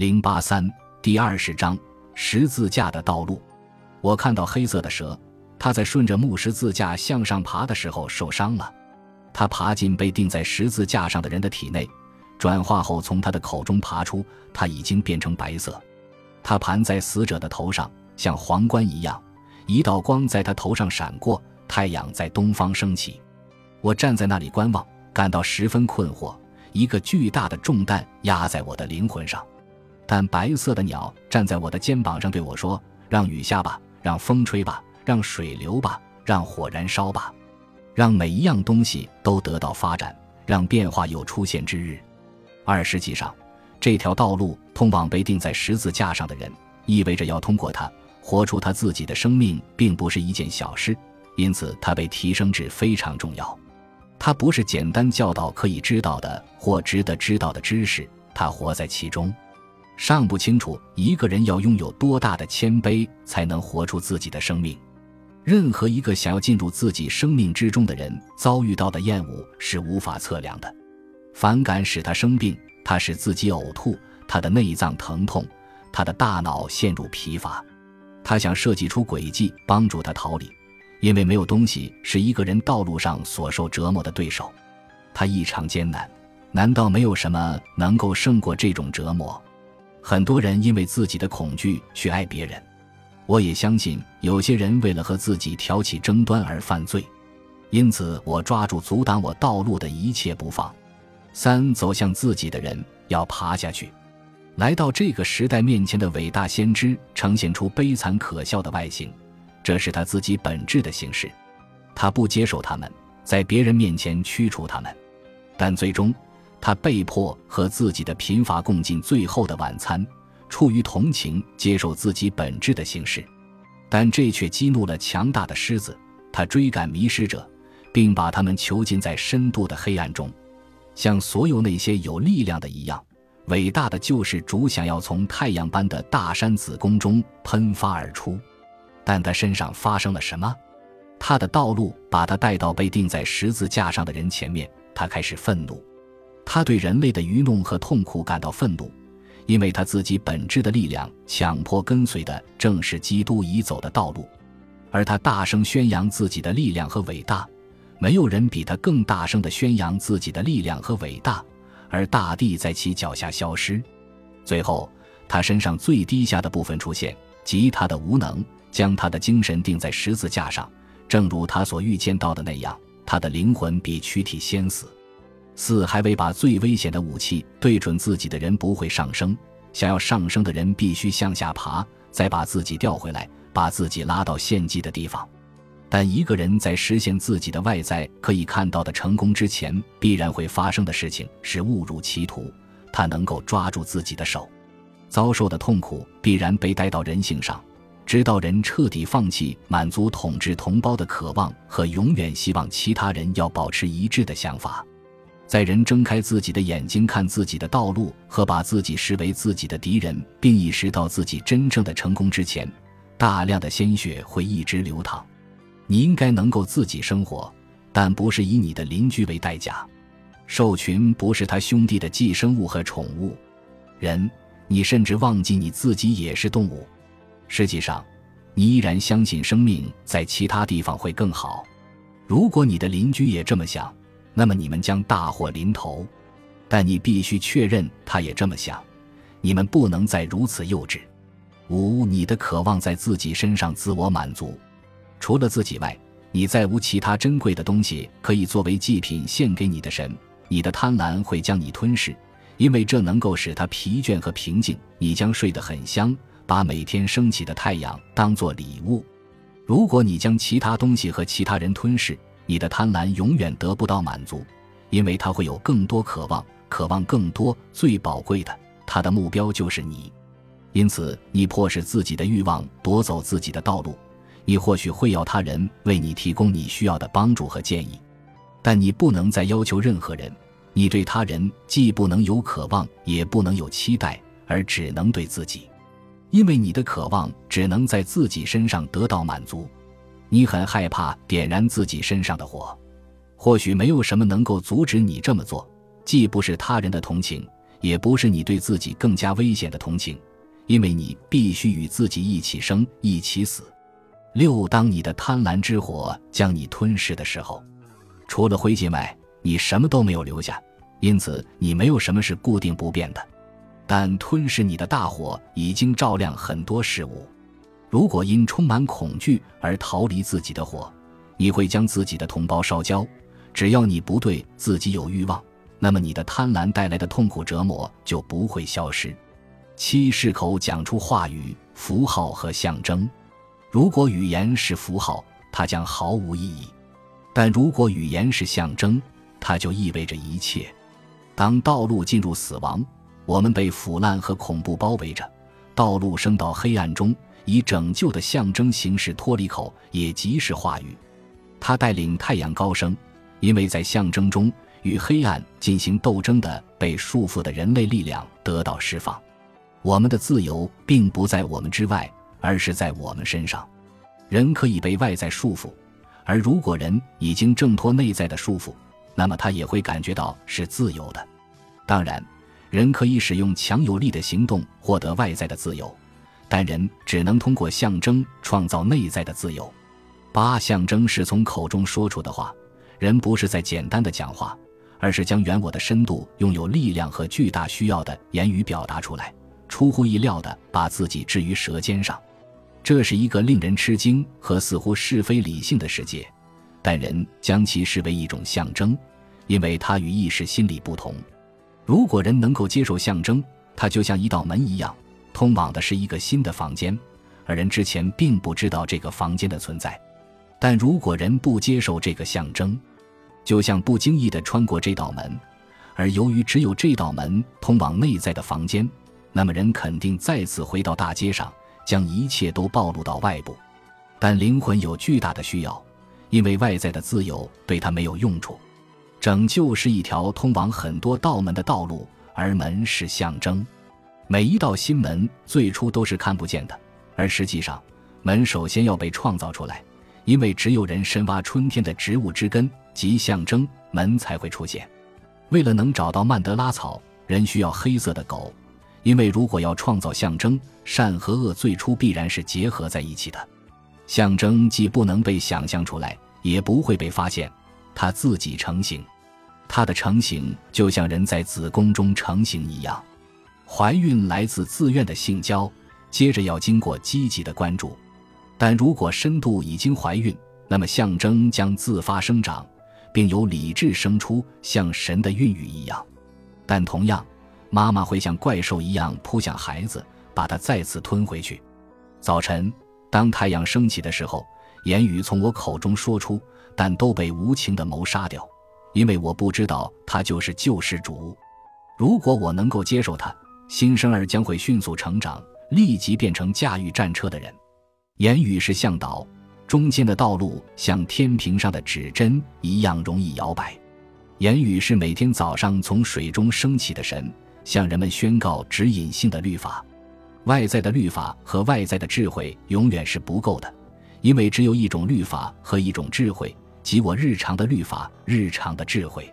零八三第二十章十字架的道路。我看到黑色的蛇，它在顺着木十字架向上爬的时候受伤了。它爬进被钉在十字架上的人的体内，转化后从他的口中爬出，它已经变成白色。它盘在死者的头上，像皇冠一样。一道光在他头上闪过，太阳在东方升起。我站在那里观望，感到十分困惑。一个巨大的重担压在我的灵魂上。但白色的鸟站在我的肩膀上对我说：“让雨下吧，让风吹吧，让水流吧，让火燃烧吧，让每一样东西都得到发展，让变化有出现之日。”二实际上，这条道路通往被钉在十字架上的人，意味着要通过它活出他自己的生命，并不是一件小事，因此它被提升至非常重要。它不是简单教导可以知道的或值得知道的知识，它活在其中。尚不清楚一个人要拥有多大的谦卑，才能活出自己的生命。任何一个想要进入自己生命之中的人，遭遇到的厌恶是无法测量的。反感使他生病，他使自己呕吐，他的内脏疼痛，他的大脑陷入疲乏。他想设计出诡计帮助他逃离，因为没有东西是一个人道路上所受折磨的对手。他异常艰难，难道没有什么能够胜过这种折磨？很多人因为自己的恐惧去爱别人，我也相信有些人为了和自己挑起争端而犯罪，因此我抓住阻挡我道路的一切不放。三走向自己的人要爬下去，来到这个时代面前的伟大先知呈现出悲惨可笑的外形，这是他自己本质的形式。他不接受他们，在别人面前驱除他们，但最终。他被迫和自己的贫乏共进最后的晚餐，出于同情接受自己本质的形式，但这却激怒了强大的狮子。他追赶迷失者，并把他们囚禁在深度的黑暗中，像所有那些有力量的一样，伟大的救世主想要从太阳般的大山子宫中喷发而出。但他身上发生了什么？他的道路把他带到被钉在十字架上的人前面，他开始愤怒。他对人类的愚弄和痛苦感到愤怒，因为他自己本质的力量强迫跟随的正是基督已走的道路，而他大声宣扬自己的力量和伟大，没有人比他更大声地宣扬自己的力量和伟大，而大地在其脚下消失。最后，他身上最低下的部分出现，即他的无能，将他的精神钉在十字架上，正如他所预见到的那样，他的灵魂比躯体先死。四还未把最危险的武器对准自己的人不会上升，想要上升的人必须向下爬，再把自己调回来，把自己拉到献祭的地方。但一个人在实现自己的外在可以看到的成功之前，必然会发生的事情是误入歧途。他能够抓住自己的手，遭受的痛苦必然被带到人性上，直到人彻底放弃满足统治同胞的渴望和永远希望其他人要保持一致的想法。在人睁开自己的眼睛看自己的道路和把自己视为自己的敌人，并意识到自己真正的成功之前，大量的鲜血会一直流淌。你应该能够自己生活，但不是以你的邻居为代价。兽群不是他兄弟的寄生物和宠物。人，你甚至忘记你自己也是动物。实际上，你依然相信生命在其他地方会更好。如果你的邻居也这么想。那么你们将大祸临头，但你必须确认他也这么想。你们不能再如此幼稚。五，你的渴望在自己身上自我满足，除了自己外，你再无其他珍贵的东西可以作为祭品献给你的神。你的贪婪会将你吞噬，因为这能够使他疲倦和平静。你将睡得很香，把每天升起的太阳当作礼物。如果你将其他东西和其他人吞噬，你的贪婪永远得不到满足，因为他会有更多渴望，渴望更多。最宝贵的，他的目标就是你。因此，你迫使自己的欲望夺走自己的道路。你或许会要他人为你提供你需要的帮助和建议，但你不能再要求任何人。你对他人既不能有渴望，也不能有期待，而只能对自己，因为你的渴望只能在自己身上得到满足。你很害怕点燃自己身上的火，或许没有什么能够阻止你这么做，既不是他人的同情，也不是你对自己更加危险的同情，因为你必须与自己一起生，一起死。六，当你的贪婪之火将你吞噬的时候，除了灰烬外，你什么都没有留下，因此你没有什么是固定不变的。但吞噬你的大火已经照亮很多事物。如果因充满恐惧而逃离自己的火，你会将自己的同胞烧焦。只要你不对自己有欲望，那么你的贪婪带来的痛苦折磨就不会消失。七是口讲出话语、符号和象征。如果语言是符号，它将毫无意义；但如果语言是象征，它就意味着一切。当道路进入死亡。我们被腐烂和恐怖包围着，道路升到黑暗中，以拯救的象征形式脱离口，也即是话语。他带领太阳高升，因为在象征中与黑暗进行斗争的被束缚的人类力量得到释放。我们的自由并不在我们之外，而是在我们身上。人可以被外在束缚，而如果人已经挣脱内在的束缚，那么他也会感觉到是自由的。当然。人可以使用强有力的行动获得外在的自由，但人只能通过象征创造内在的自由。八象征是从口中说出的话，人不是在简单的讲话，而是将原我的深度、拥有力量和巨大需要的言语表达出来，出乎意料的把自己置于舌尖上。这是一个令人吃惊和似乎是非理性的世界，但人将其视为一种象征，因为它与意识心理不同。如果人能够接受象征，它就像一道门一样，通往的是一个新的房间，而人之前并不知道这个房间的存在。但如果人不接受这个象征，就像不经意地穿过这道门，而由于只有这道门通往内在的房间，那么人肯定再次回到大街上，将一切都暴露到外部。但灵魂有巨大的需要，因为外在的自由对他没有用处。拯救是一条通往很多道门的道路，而门是象征。每一道新门最初都是看不见的，而实际上，门首先要被创造出来，因为只有人深挖春天的植物之根及象征，门才会出现。为了能找到曼德拉草，人需要黑色的狗，因为如果要创造象征，善和恶最初必然是结合在一起的。象征既不能被想象出来，也不会被发现。它自己成型，它的成型就像人在子宫中成型一样。怀孕来自自愿的性交，接着要经过积极的关注。但如果深度已经怀孕，那么象征将自发生长，并由理智生出，像神的孕育一样。但同样，妈妈会像怪兽一样扑向孩子，把它再次吞回去。早晨，当太阳升起的时候，言语从我口中说出。但都被无情的谋杀掉，因为我不知道他就是救世主。如果我能够接受他，新生儿将会迅速成长，立即变成驾驭战车的人。言语是向导，中间的道路像天平上的指针一样容易摇摆。言语是每天早上从水中升起的神，向人们宣告指引性的律法。外在的律法和外在的智慧永远是不够的。因为只有一种律法和一种智慧，即我日常的律法、日常的智慧。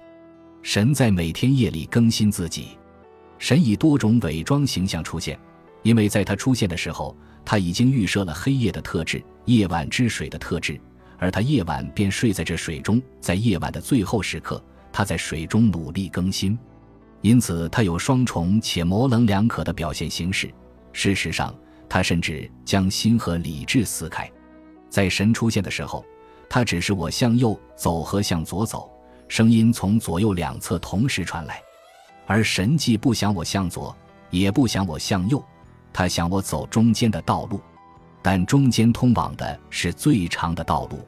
神在每天夜里更新自己，神以多种伪装形象出现，因为在他出现的时候，他已经预设了黑夜的特质、夜晚之水的特质，而他夜晚便睡在这水中，在夜晚的最后时刻，他在水中努力更新，因此他有双重且模棱两可的表现形式。事实上，他甚至将心和理智撕开。在神出现的时候，他只是我向右走和向左走，声音从左右两侧同时传来，而神既不想我向左，也不想我向右，他想我走中间的道路，但中间通往的是最长的道路，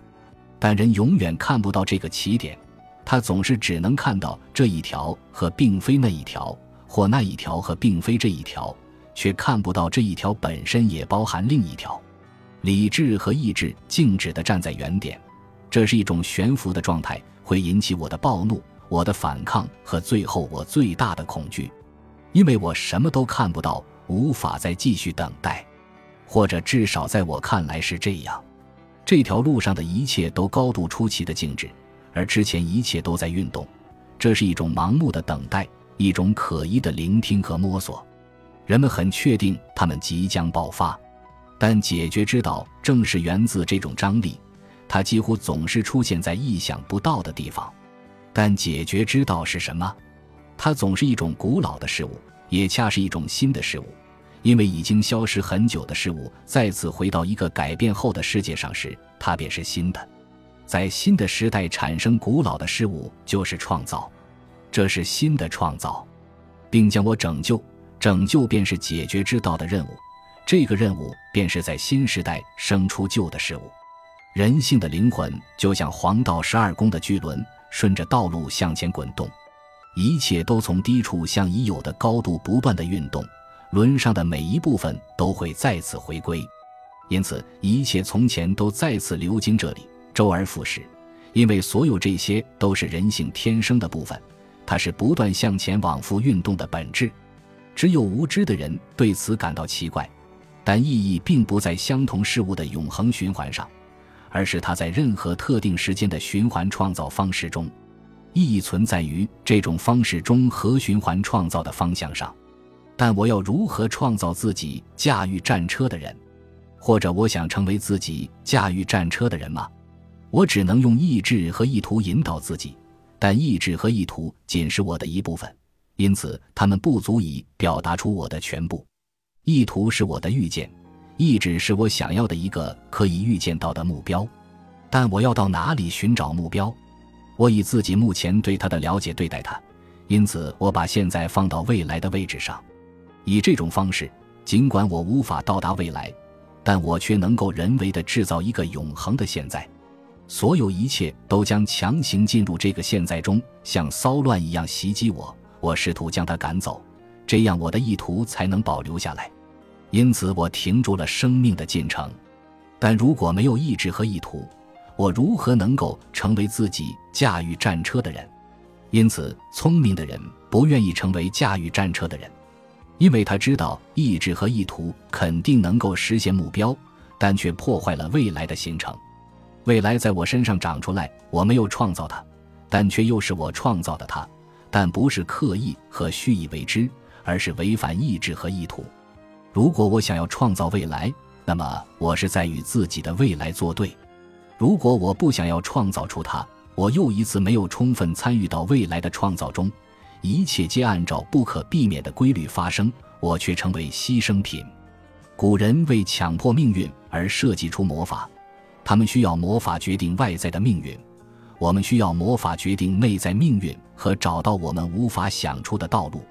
但人永远看不到这个起点，他总是只能看到这一条和并非那一条，或那一条和并非这一条，却看不到这一条本身也包含另一条。理智和意志静止地站在原点，这是一种悬浮的状态，会引起我的暴怒、我的反抗和最后我最大的恐惧，因为我什么都看不到，无法再继续等待，或者至少在我看来是这样。这条路上的一切都高度出奇的静止，而之前一切都在运动，这是一种盲目的等待，一种可疑的聆听和摸索。人们很确定他们即将爆发，但解决之道正是源自这种张力。它几乎总是出现在意想不到的地方。但解决之道是什么？它总是一种古老的事物，也恰是一种新的事物。因为已经消失很久的事物再次回到一个改变后的世界上时，它便是新的。在新的时代产生古老的事物，就是创造。这是新的创造，并将我拯救。拯救便是解决之道的任务。这个任务便是在新时代生出旧的事物。人性的灵魂就像黄道十二宫的巨轮，顺着道路向前滚动，一切都从低处向已有的高度不断的运动。轮上的每一部分都会再次回归，因此一切从前都再次流经这里，周而复始。因为所有这些都是人性天生的部分，它是不断向前往复运动的本质。只有无知的人对此感到奇怪，但意义并不在相同事物的永恒循环上，而是它在任何特定时间的循环创造方式中，意义存在于这种方式中和循环创造的方向上。但我要如何创造自己驾驭战车的人，或者我想成为自己驾驭战车的人吗？我只能用意志和意图引导自己，但意志和意图仅是我的一部分，因此他们不足以表达出我的全部。意图是我的预见，意志是我想要的一个可以预见到的目标，但我要到哪里寻找目标？我以自己目前对他的了解对待他，因此我把现在放到未来的位置上。以这种方式，尽管我无法到达未来，但我却能够人为的制造一个永恒的现在。所有一切都将强行进入这个现在中，像骚乱一样袭击我。我试图将它赶走，这样我的意图才能保留下来。因此，我停住了生命的进程。但如果没有意志和意图，我如何能够成为自己驾驭战车的人？因此，聪明的人不愿意成为驾驭战车的人。因为他知道意志和意图肯定能够实现目标，但却破坏了未来的形成。未来在我身上长出来，我没有创造它，但却又是我创造的它。但不是刻意和蓄意为之，而是违反意志和意图。如果我想要创造未来，那么我是在与自己的未来作对；如果我不想要创造出它，我又一次没有充分参与到未来的创造中。一切皆按照不可避免的规律发生，我却成为牺牲品。古人为强迫命运而设计出魔法，他们需要魔法决定外在的命运，我们需要魔法决定内在命运和找到我们无法想出的道路。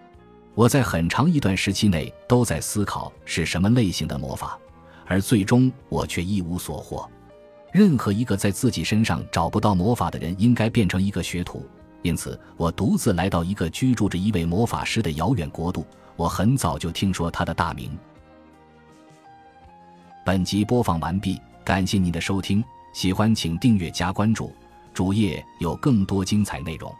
我在很长一段时期内都在思考是什么类型的魔法，而最终我却一无所获。任何一个在自己身上找不到魔法的人，应该变成一个学徒。因此，我独自来到一个居住着一位魔法师的遥远国度。我很早就听说他的大名。本集播放完毕，感谢您的收听，喜欢请订阅加关注，主页有更多精彩内容。